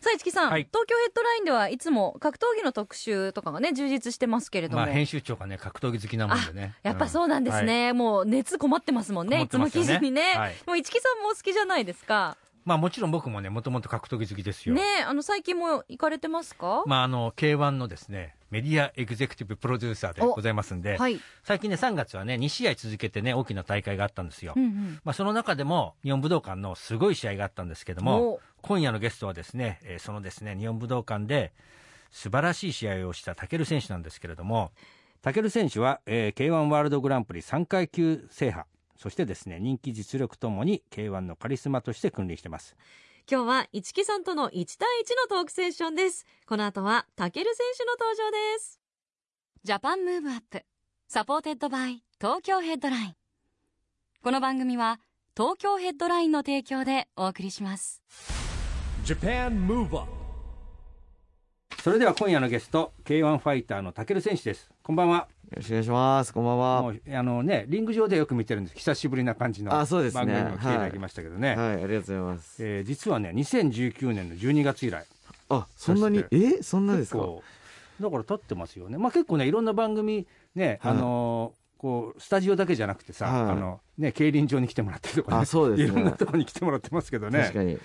さあ市木さん、はい。東京ヘッドラインではいつも格闘技の特集とかがね充実してますけれども、まあ編集長がね格闘技好きなもんでね。やっぱそうなんですはい。ね、もう熱こもってますもんね。こもいつも記事にね、はい。もう市木さんもお好きじゃないですかまあもちろん僕もねもともと格闘技好きですよ。ねあの最近も行かれてますか、まああの K1 のですねメディアエグゼクティブプロデューサーでございますんで、はい、最近ね3月はね2試合続けてね大きな大会があったんですよ、うんうんまあ、その中でも日本武道館のすごい試合があったんですけどもお。今夜のゲストはですね、えーそのですね日本武道館で素晴らしい試合をした武尊選手なんですけれども武尊選手は、えー K1 ワールドグランプリ3階級制覇そしてですね人気実力ともに K1 のカリスマとして君臨してます。今日は市木さんとの1対1のトークセッションです。この後は武尊選手の登場です。 Japan Move Up. Supported by Tokyo Headline。この番組は東京ヘッドラインの提供でお送りします。Japan Move Up それでは今夜のゲスト K1 ファイターの武選手ですこんばんは。よろしくお願いします。こんばんは。もうあのねリング上でよく見てるんです。久しぶりな感じの番組にも来ていただきましたけどね、はい、ありがとうございます。えー実はね2019年の12月以来。あ、そんなに？そ、え、そんなですか？だから立ってますよね。まあ結構ねいろんな番組ね、はい。あのーこうスタジオだけじゃなくてさ、はい。あのね競輪場に来てもらったりとか、ね、あそうですね。いろんなところに来てもらってますけどね。確かに。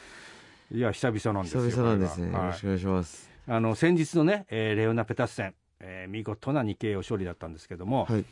いや久々なんですよ久々なんですね。よろしくお願いします。あの先日のね、えーレオナ・ペタス戦、えー見事な 2KO 勝利だったんですけども、はい。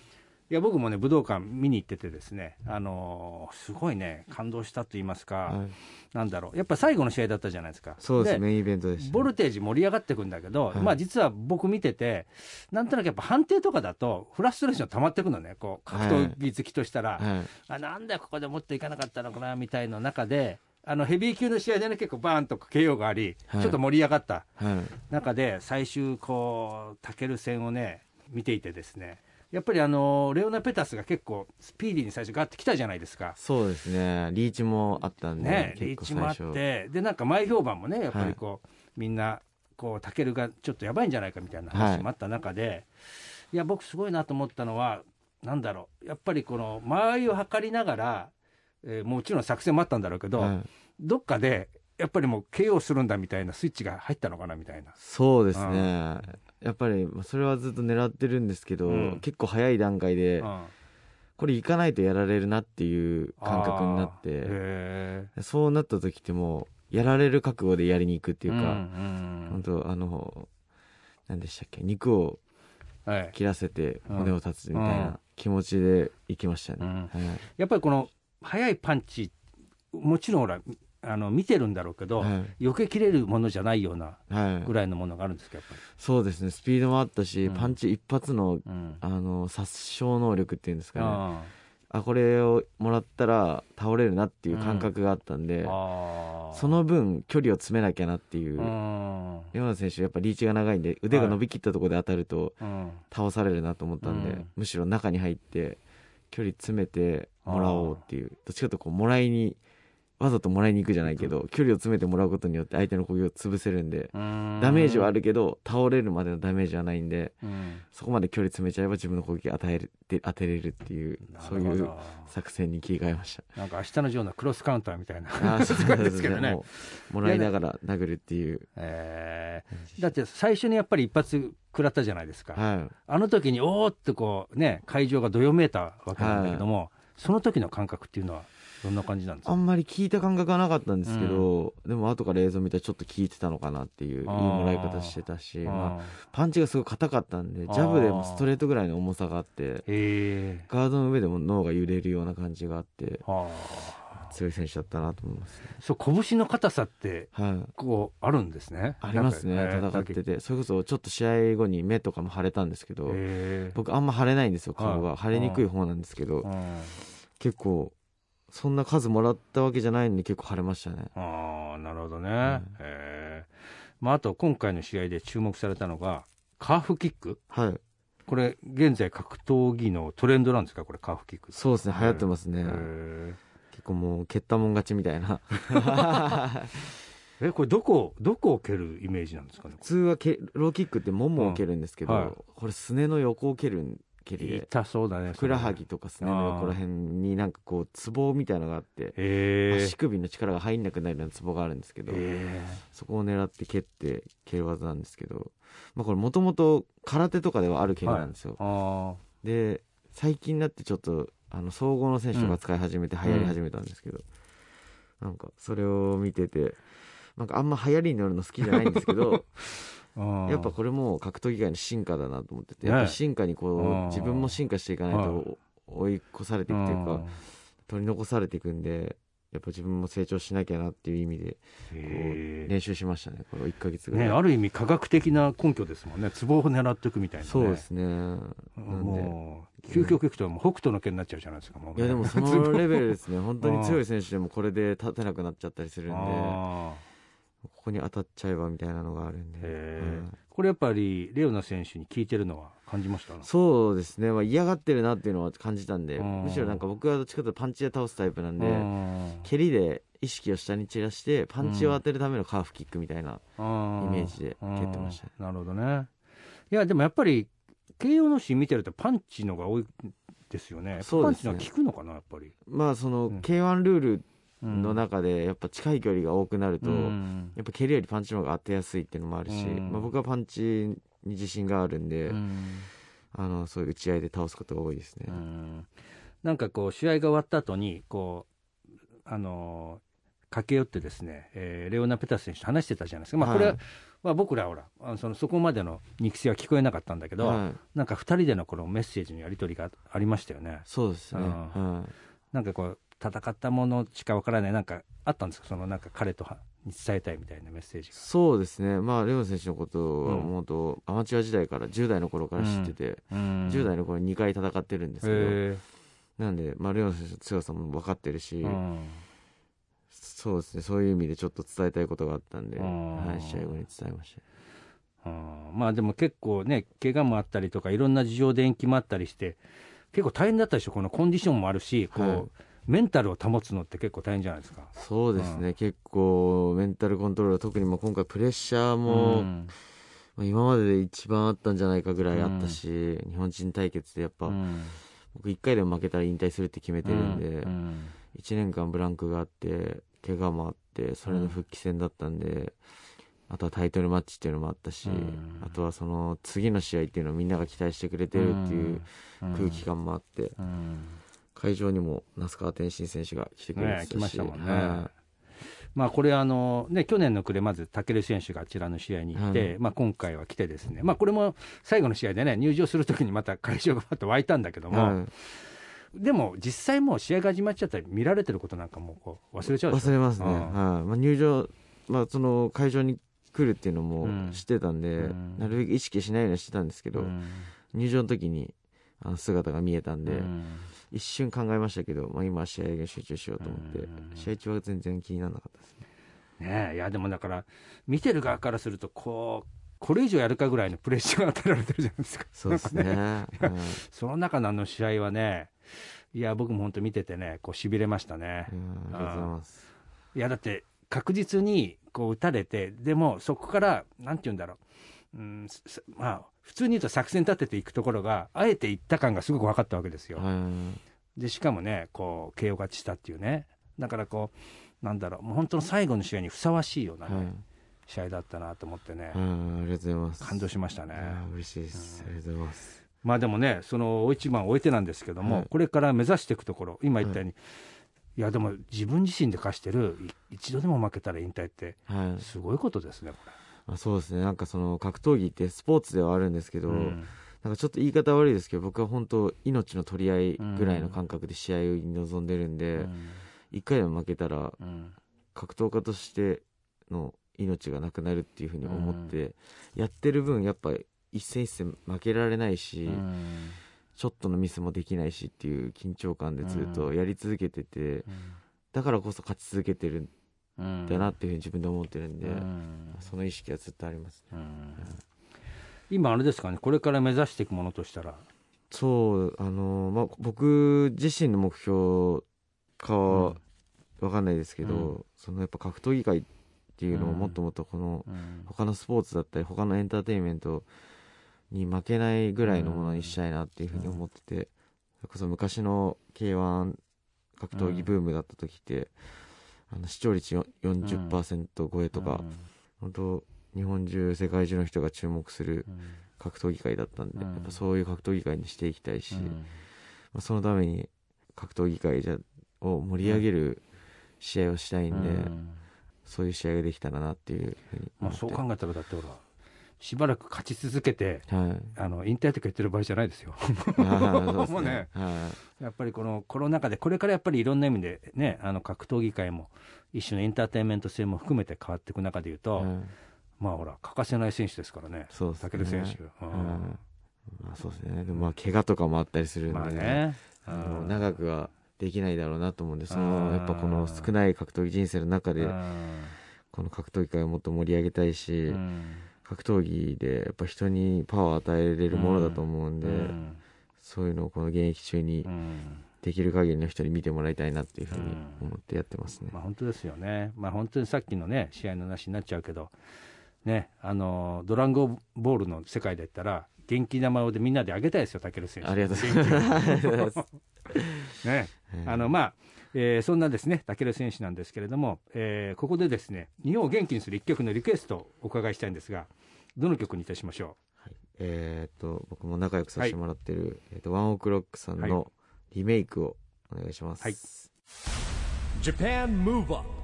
いや僕もね武道館見に行っててですね、あのーすごいね感動したと言いますか、はい。なんだろうやっぱ最後の試合だったじゃないですかそうです。メインイベントで。ボルテージ盛り上がってくんだけど、はいまあ実は僕見ててなんとなくやっぱ判定とかだとフラストレーション溜まってくのねこう格闘技好きとしたら、はい。あなんだよここでもっといかなかったのかなみたいな中であのヘビー級の試合でね結構バーンと KO があり、はいちょっと盛り上がったはい。中で最終こうタケル戦をね見ていてですねやっぱりあのレオナ・ペタスが結構スピーディーに最初ガッてきたじゃないですか。そうですね。リーチもあったんで、ね、リーチもあっ。てでなんか前評判もねやっぱりこう、みんなこうタケルがちょっとやばいんじゃないかみたいな話もあった中で、い、や僕すごいなと思ったのはなんだろうやっぱりこの間合いを測りながら、えーもちろん作戦もあったんだろうけど、はいどっかでやっぱりもう KO するんだみたいなスイッチが入ったのかなみたいな。そうですうね。やっぱり、まあそれはずっと狙ってるんですけど、うん。結構早い段階で、うん。これ行かないとやられるなっていう感覚になって、へそうなった時ってもう、やられる覚悟でやりに行くってーいうか、うん本当あの何でしたっけ肉を切らせてうん骨を断つみたいうん。な気持ちで行きましたね、うん。はい。やっぱりこの速いパンチもちろんほらあの見てるんだろうけど、はい。避けきれるものじゃないようなはい。ぐらいのものがあるんですかやっぱそうですね。スピードもあったし、うん。パンチ一発のり。うん。あの殺傷能力っていうんですかね。ああ。これをもらったら倒れるなっていう感覚があったんで、あその分距離を詰めなきゃなっていう、うん。山田選手やっぱリーチが長いんで腕が伸びきったところで当たるとうん。倒されるなと思ったんで、うん。むしろ中に入って距離詰めてもらおうっていうどっちかというとこうもらいにわざともらいに行くじゃないけど、距離を詰めてもらうことによって相手の攻撃を潰せるんで、うん。ダメージはあるけど倒れるまでのダメージはないんでうん。そこまで距離詰めちゃえば自分の攻撃与えるで当てれるっていうそういう作戦に切り替えました。なんか明日のジョーのクロスカウンターみたいな。あ感じですけどね。も。らいながら殴るっていう。えー。だって最初にやっぱり一発食らったじゃないですか。はい。あの時におーってこうね会場がどよめいたわけなんだけども、その時の感覚っていうのはどんな感じなんですか？あんまり聞いた感覚はなかったんですけど、でも後から映像見たらちょっと聞いてたのかなっていういいもらい方してたし、まあ、あパンチがすごい硬かったんでジャブでもストレートぐらいの重さがあって。ガードの上でも脳が揺れるような感じがあっては強い選手だったなと思います。そう拳の硬さってはいこうあるんですね。ありますねなんか戦って。てそれこそちょっと試合後に目とかも腫れたんですけど。僕あんま腫れないんですよ顔はいが腫れにくい方なんですけどうん結構そんな数もらったわけじゃないのに結構腫れましたね。ああなるほどね。ん。へえ。まあ、あと今回の試合で注目されたのがカーフキック？はい。これ現在格闘技のトレンドなんですか？これカーフキック。そうですね。流行ってますね、結構もう蹴ったもん勝ちみたいな。えこれどこどこを蹴るイメージなんですかね？普通はけローキックってももを蹴るんですけど、うん。はい。これすねの横を蹴る蹴りで。痛そうだねふくらはぎとかすねの横ら辺になんかこうツボみたいのがあって足首の力が入んなくなるようなツボがあるんですけど、へそこを狙って蹴って蹴る技なんですけど、まあ、これもともと空手とかではある蹴りなんですよ、あで最近になってちょっとあの総合の選手とか使い始めて流行り始めたんですけど、なんかそれを見ててなんかあんま流行りに乗るの好きじゃないんですけどあ やっぱこれも格闘技界の進化だなと思ってて、ね。やっぱ進化にこう自分も進化していかないと追い越されていくというか取り残されていくんでやっぱ自分も成長しなきゃなっていう意味で練習しましたねこれ1ヶ月えぐらい、ねある意味科学的な根拠ですもんね。ツボを狙っていくみたいな、ね、そうですね。なんで。もう究極いくと北斗の拳になっちゃうじゃないですかもうね。いやでもそのレベルですね。本当に強い選手でもこれで立てなくなっちゃったりするんで。あここに当たっちゃえばみたいなのがあるんで、うんこれやっぱりレオナ選手に聞いてるのは感じました？そうですね、まあ、嫌がってるなっていうのは感じたんでうん。むしろなんか僕はどっちかというとパンチで倒すタイプなんでうん。蹴りで意識を下に散らしてパンチを当てるためのカーフキックみたいな、イイメージで蹴ってましたね。なるほどね。いやでもやっぱり慶応のシーン見てるとパンチのが多いですよね。そうですね。パンチのが効くのかなやっぱり。まあそのうん。k 1ルールうんの中でやっぱ近い距離が多くなると、うん。やっぱ蹴りよりパンチの方が当てやすいっていうのもあるし、うん。まあ、僕はパンチに自信があるんで、うん。あのそういう打ち合いで倒すことが多いですね。うん。なんかこう試合が終わった後にこうあの駆け寄ってですね、えーレオナ・ペタス選手と話してたじゃないですか、まあ、これは、はいまあ、僕らはほらあのそのそこまでの肉声は聞こえなかったんだけど、はい、なんか2人でのこのメッセージのやり取りがありましたよね。そうですね、うん。はい。なんかこう戦ったものしかわからない。なんかあったんですか？そのなんか彼とはに伝えたいみたいなメッセージが。そうですね、まあ、レオン選手のことはうんもうとアマチュア時代から10代の頃から知ってて、うん。10代の頃に2回戦ってるんですけど、へなんで、まあ、レオン選手の強さも分かってるし、ーうん。そうですね、そういう意味でちょっと伝えたいことがあったんで、うん。はい、試合後に伝えました。うん。まあでも結構ね怪我もあったりとかいろんな事情で延期もあったりして結構大変だったでしょ？このコンディションもあるしこう、はいメンタルを保つのって結構大変じゃないですか。そうですね、結構メンタルコントロール、特にもう今回プレッシャーも、うん。まあ今までで一番あったんじゃないかぐらいあったし、日本人対決でやっぱ、うん。僕1回でも負けたら引退するって決めてるんで、うん。1年間ブランクがあって怪我もあってそれの復帰戦だったんで、あとはタイトルマッチっていうのもあったし、うん。あとはその次の試合っていうのをみんなが期待してくれてるっていう空気感もあって、うん会場にも那須川天心選手が来てくれてたし、ね来ましたもんね。はまあこれあのね去年の暮れまず武選手があちらの試合に行って、はい。まあ今回は来てですね。まあこれも最後の試合でね入場するときにまた会場がパッと湧いたんだけども、い。はでも実際もう試合が始まっちゃったり見られてることなんかもうこう忘れちゃい、う忘れますね、うん。はい。まあ、入場、まあ、その会場に来るっていうのもうん。知ってたんで、うん。なるべく意識しないようにしてたんですけど、うん。入場の時にあの姿が見えたんで、うん。一瞬考えましたけど、まあ、今は試合に集中しようと思って、うん。試合中は全然気にならなかったですね。ねえいやでもだから見てる側からするとこうこれ以上やるかぐらいのプレッシャーが与えられてるじゃないですか。そうですね。なんかはい。その中のあの試合はねいや僕も本当見ててねこうしびれましたね。いやありがとうございます。いやだって確実にこう打たれてでもそこからなんて言うんだろう、うん、すまあ普通に言うと作戦立てていくところがあえていった感がすごく分かったわけですよ。はい。でしかもねこう KO 勝ちしたっていうね。だからこうなんだろうもう本当の最後の試合にふさわしいような、ねはい。試合だったなと思ってね、はいありがとうございます。感動しましたね。嬉しいです、ありがとうございます。まあでもねその大一番終えてなんですけども、はい。これから目指していくところ今言ったように、い、やでも自分自身で課してるい一度でも負けたら引退ってはい。すごいことですねこまあ、そうですね。なんかその格闘技ってスポーツではあるんですけれ。ど、うん。なんかちょっと言い方悪いですけど僕は本当命の取り合いぐらいの感覚で試合に臨んでるんで、一回でも負けたらうん。格闘家としての命がなくなるっていうふうに思って、やってる分やっぱ一戦一戦負けられないし、うん。ちょっとのミスもできないしっていう緊張感でずっとやり続けてて、うん。だからこそ勝ち続けてるだなっていうふうに自分で思ってるんで、うん。その意識はずっとありますね、今あれですかねこれから目指していくものとしたら。そうあのまあ僕自身の目標かは分かんないですけど、うん。そのやっぱ格闘技界っていうのをうん。もっともっとこのうん。他のスポーツだったり他のエンターテインメントに負けないぐらいのものにしたいなっていうふうに思ってて、それこそ昔の k 1格闘技ブームだった時って、あの視聴率よ40%超えとか、本当日本中世界中の人が注目するうん。格闘技界だったんで、うん。やっぱそういう格闘技界にしていきたいし、うん。まあ、そのために格闘技界じゃを盛り上げる試合をしたいんで、うん。そういう試合ができたらなっていうふうにまあ、思って、そう考えたらだってほらしばらく勝ち続けてはい。あの引退とか言ってる場合じゃないですよ。もうねはやっぱりこのコロナ禍でこれからやっぱりいろんな意味でねあの格闘技界も一種のエンターテインメント性も含めて変わっていく中でいういと、はい。まあほら欠かせない選手ですからね。そうですね。選手、うんうん。まあ、そうですね。でもまあ怪我とかもあったりするんで、まあね、あのうん長くはできないだろうなと思うんでそうん。のやっぱこの少ない格闘技人生の中でうん。この格闘技界をもっと盛り上げたいし、うん格闘技でやっぱ人にパワーを与えれるものだと思うんで、うん。そういうのをこの現役中にうん。できる限りの人に見てもらいたいなっていうふうに思ってやってますね。まあ、本当ですよね、まあ、本当にさっきのね試合の話になっちゃうけど、ね、あのドランゴボールの世界で言ったら元気玉でみんなであげたいですよ、武尊選手。ありがとうございます。ね。あのまあえーそんなですね武尊選手なんですけれども、えーここでですね日本を元気にする一曲のリクエストをお伺いしたいんですがどの曲にいたしましょえーっと僕も仲良くさせてもらってる、えーっとワンオクロックさんのリメイクをお願いします。はい。Japan Move Up う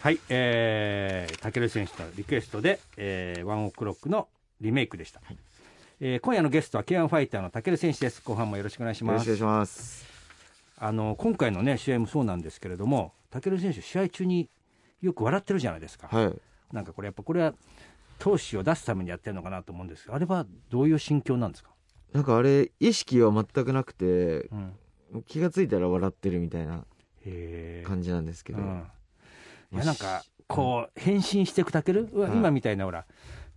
はい、えー、武尊選手のリクエストで、えーワンオクロックのリメイクでした、えー今夜のゲストは K1 ファイターの武尊選手です。後半もよろしくお願いします。よろしくお願いします。あの今回のね試合もそうなんですけれども武尊選手試合中によく笑ってるじゃないですか、はい。なんかこれやっぱこれは闘志を出すためにやってるのかなと思うんですがあれはどういう心境なんですか、なんかあれ意識は全くなくてうん、気がついたら笑ってるみたいな感じなんですけど、うん、いまあやなんかこう変身していくたける、はい。今みたいなほら。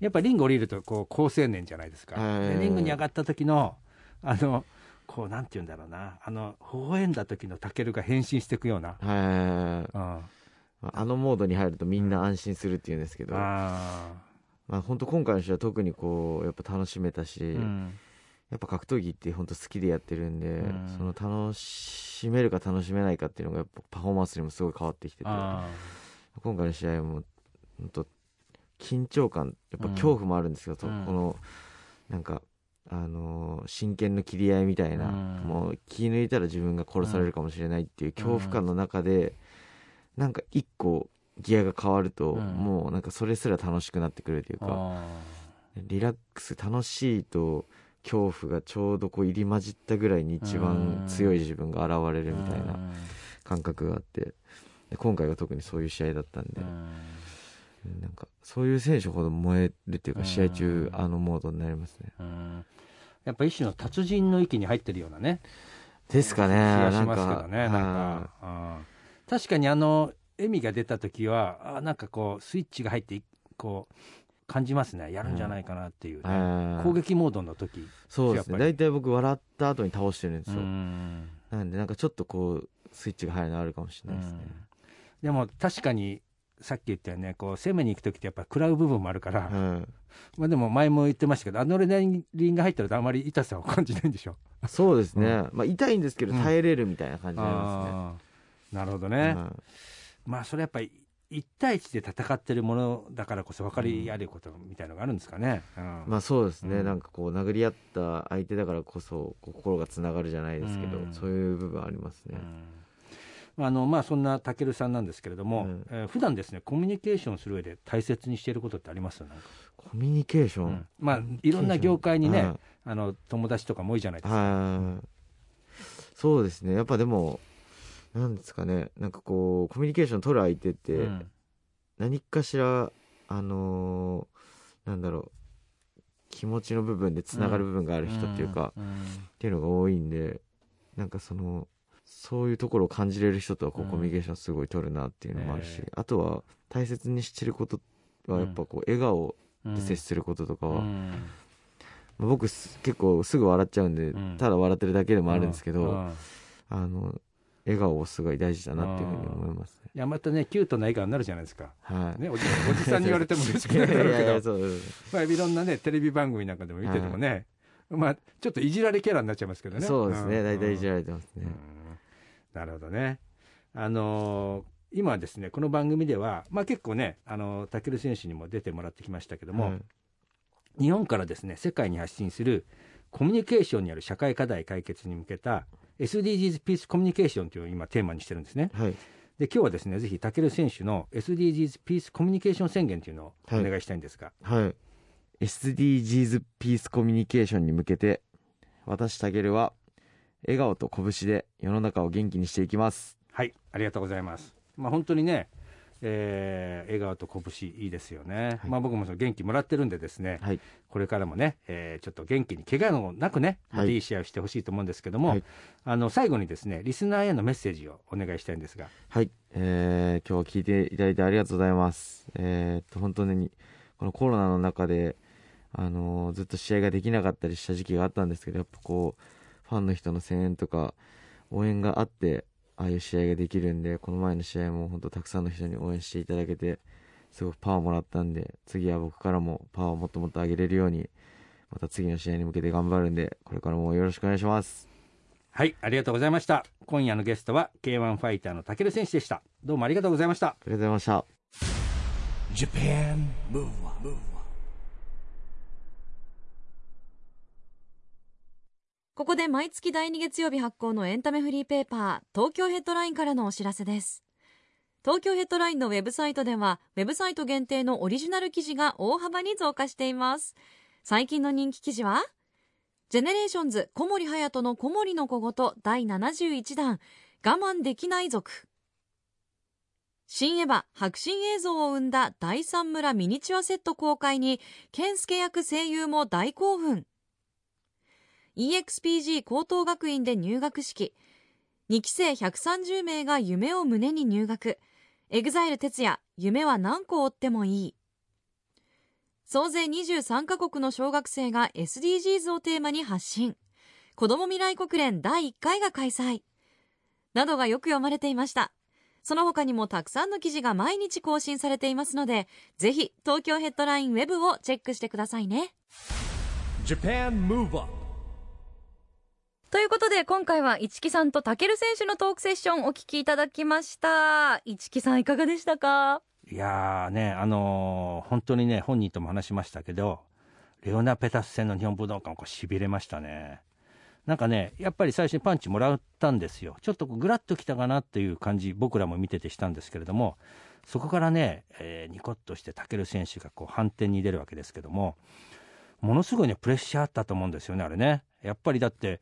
やっぱリング降りるとこう好青年じゃないですか、はい。でリングに上がった時のあのこうなんて言うんだろうな。あの微笑んだ時のタケルが変身していくような、はい。うん、あのモードに入るとみんな安心するっていうんですけど、あまあ本当今回の試合は特にこうやっぱ楽しめたし、ーうん。やっぱ格闘技って本当好きでやってるんで、うん。その楽しめるか楽しめないかっていうのがやっぱパフォーマンスにもすごい変わってきててあ今回の試合も本当緊張感やっぱうん恐怖もあ。るんですけど、うんこのなんかあのー真剣の切り合いみたいな、うん。もう気抜いたら自分が殺されるかもしれないっていう恐怖感の中で、なんか一個ギアが変わると、うん。もうなんかそれすら楽しくなってくるというーか、あリラックス楽しいと恐怖がちょうどこう入り混じったぐらいに一番強い自分が現れーるみたいな感覚があってで今回は特にそういう試合だったんでう、んなんかそういう選手ほど燃えるっていううんか試合中あのモードになりますね。うん。やっぱ一種の達人の域に入ってるようなね。ですかね。気がしますけどねなんはか、うん。確かにあの笑みが出た時はあなんかこうスイッチが入っていこう感じますね。やるんじゃないかなっていうね、いはい攻撃モードの時そうですね。大体僕笑った後に倒してるんですうよ、ん。なんでなんかちょっとこうスイッチが入るのあるかもしれないですね、でも確かにさっき言ったよねこう攻めに行く時ってやっぱ食らう部分もあるから、はいまあ、でも前も言ってましたけどアドレナリンが入ったらあまり痛さを感じないんでしょ。そうですね、うまあ痛いんですけどうん。耐えれるみたいな感じになりますね、なるほどはね、いまあそれやっぱり1対1で戦ってるものだからこそ分かり合えることみたいのがあるんですかね、うん。まあそうですね、うん。なんかこう殴り合った相手だからこそ心がつながるじゃないですけど、うん。そういう部分ありますね、うんあのまあそんなたけるさんなんですけれども、うん。えー普段ですねコミュニケーションする上で大切にしていることってあります？コミュニケーション、うん。まあいろんな業界にね、はい。あの友達とかも多いじゃないですか、はい。そうですね。やっぱでもなんですかね。なんかこうコミュニケーション取る相手って、うん。何かしらあのーなんだろう。気持ちの部分でつながる部分がある人っていうか、うん。っていうのが多いんでなんかそのそういうところを感じれる人とはこううん。コミュニケーションすごい取るなっていうのもあるし、ええ。あとは大切にしてることはやっぱこう笑顔うん。で接することとかは、僕す結構すぐ笑っちゃうんで、うん。ただ笑ってるだけでもあるんですけど、うん。あの笑顔をすごい大事だなっていうふうに思いますね。いやまたねキュートな笑顔になるじゃないですか、はい。ね、おじおじさんに言われても嬉しくいなるけ やいやいやどそうです。まあ、いろんなねテレビ番組なんかでも見ててもね、まあちょっといじられキャラになっちゃいますけどね。そうですね、ん。大体いじられてますね。うんなるほどね。あのー今ですね、この番組では、まあ、結構ね、あのタケル選手にも出てもらってきましたけども、はい日本からですね、世界に発信するコミュニケーションにある社会課題解決に向けた SDGs ピースコミュニケーションというのを今テーマにしてるんですね。はい。で、今日はですね、ぜひタケル選手の SDGs ピースコミュニケーション宣言というのをおはい願いしたいんですが、はい。SDGs ピースコミュニケーションに向けて、私、たけるは、笑顔と拳で世の中を元気にしていきます。はい、ありがとうございます。まあ、本当にね、えー笑顔と拳いいですよね、はいまあ、僕もその元気もらってるんでですね、はい。これからもね、えーちょっと元気に怪我のなくね、はいいい試合をしてほしいと思うんですけども、はいあの最後にですねリスナーへのメッセージをお願いしたいんですが、はい。えー、今日は聞いていただいてありがとうございます。えーっと、本当に、このコロナの中で、あのーずっと試合ができなかったりした時期があったんですけど、やっぱこう、ファンの人の声援とか、応援があって、ああいう試合ができるんで、この前の試合も本当たくさんの人に応援していただけて、すごくパワーもらったんで、次は僕からもパワーをもっともっと上げれるように、また次の試合に向けて頑張るんで、これからもよろしくお願いします。はいありがとうございました今夜のゲストは K1 ファイターのタケル選手でしたどうもありがとうございましたありがとうございました。Japan Move Up, ここで毎月第2月曜日発行のエンタメフリーペーパー東京ヘッドラインからのお知らせです。東京ヘッドラインのウェブサイトではウェブサイト限定のオリジナル記事が大幅に増加しています。最近の人気記事はジェネレーションズ小森隼人の小森の小言第71弾我慢できない族。シン・エヴァ迫真映像を生んだ第三村ミニチュアセット公開にケンスケ役声優も大興奮。EXPG 高等学院で入学式。2期生130名が夢を胸に入学。 EXILE TETSUYA 夢は何個追ってもいい。総勢23カ国の小学生が SDGs をテーマに発信。子ども未来国連第1回が開催。などがよく読まれていました。その他にもたくさんの記事が毎日更新されていますのでぜひ東京ヘッドラインウェブをチェックしてくださいね。ということで今回は市木さんとタケル選手のトークセッションお聞きいただきました。市木さんいかがでしたか？いやーねあのー本当にね本人とも話しましたけどレオナ・ペタス戦の日本武道館こうしびれましたね。なんかねやっぱり最初にパンチもらったんですよ。ちょっとこうグラッときたかなっていう感じ僕らも見ててしたんですけれどもそこからね、えーニコッとしてタケル選手がこう反転に出るわけですけどもものすごいねプレッシャーあったと思うんですよねあれね。やっぱりだって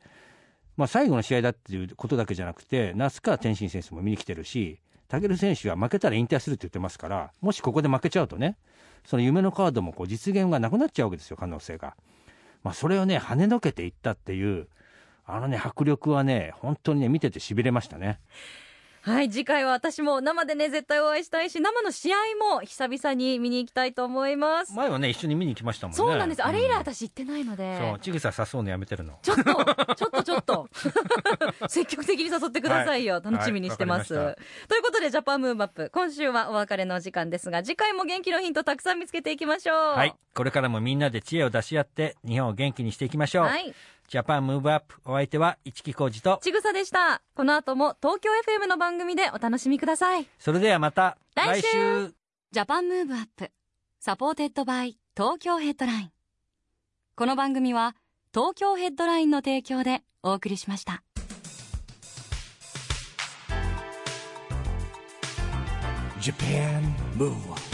まあ、最後の試合だっていうことだけじゃなくて那須川天心選手も見に来てるし武尊選手は負けたら引退するって言ってますからもしここで負けちゃうとねその夢のカードもこう実現がなくなっちゃうわけですよ可能性が、まあ、それをね跳ねのけていったっていうあのね迫力はね本当にね見ててしびれましたね。はい次回は私も生でね絶対お会いしたいし生の試合も久々に見に行きたいと思います、前はね一緒に見に来ましたもんねそうなんですあれ以来うん私行ってないので、そうちぐさ誘うのやめてるのちょっと、ちょっとちょっと。積極的に誘ってくださいよ。はい楽しみにしてます。はいということで、ジャパンムーブアップ。今週はお別れのお時間ですが、次回も元気のヒントたくさん見つけていきましょう。はいこれからもみんなで知恵を出し合って日本を元気にしていきましょう、はい。 Japan Move Up お相手は一木広治とちぐさでした。この後も東京 FM の番組でお楽しみください。それではまた来週来週 Japan Move Up。supported by 東京ヘッドライン。この番組は東京ヘッドラインの提供でお送りしました。Japan Move Up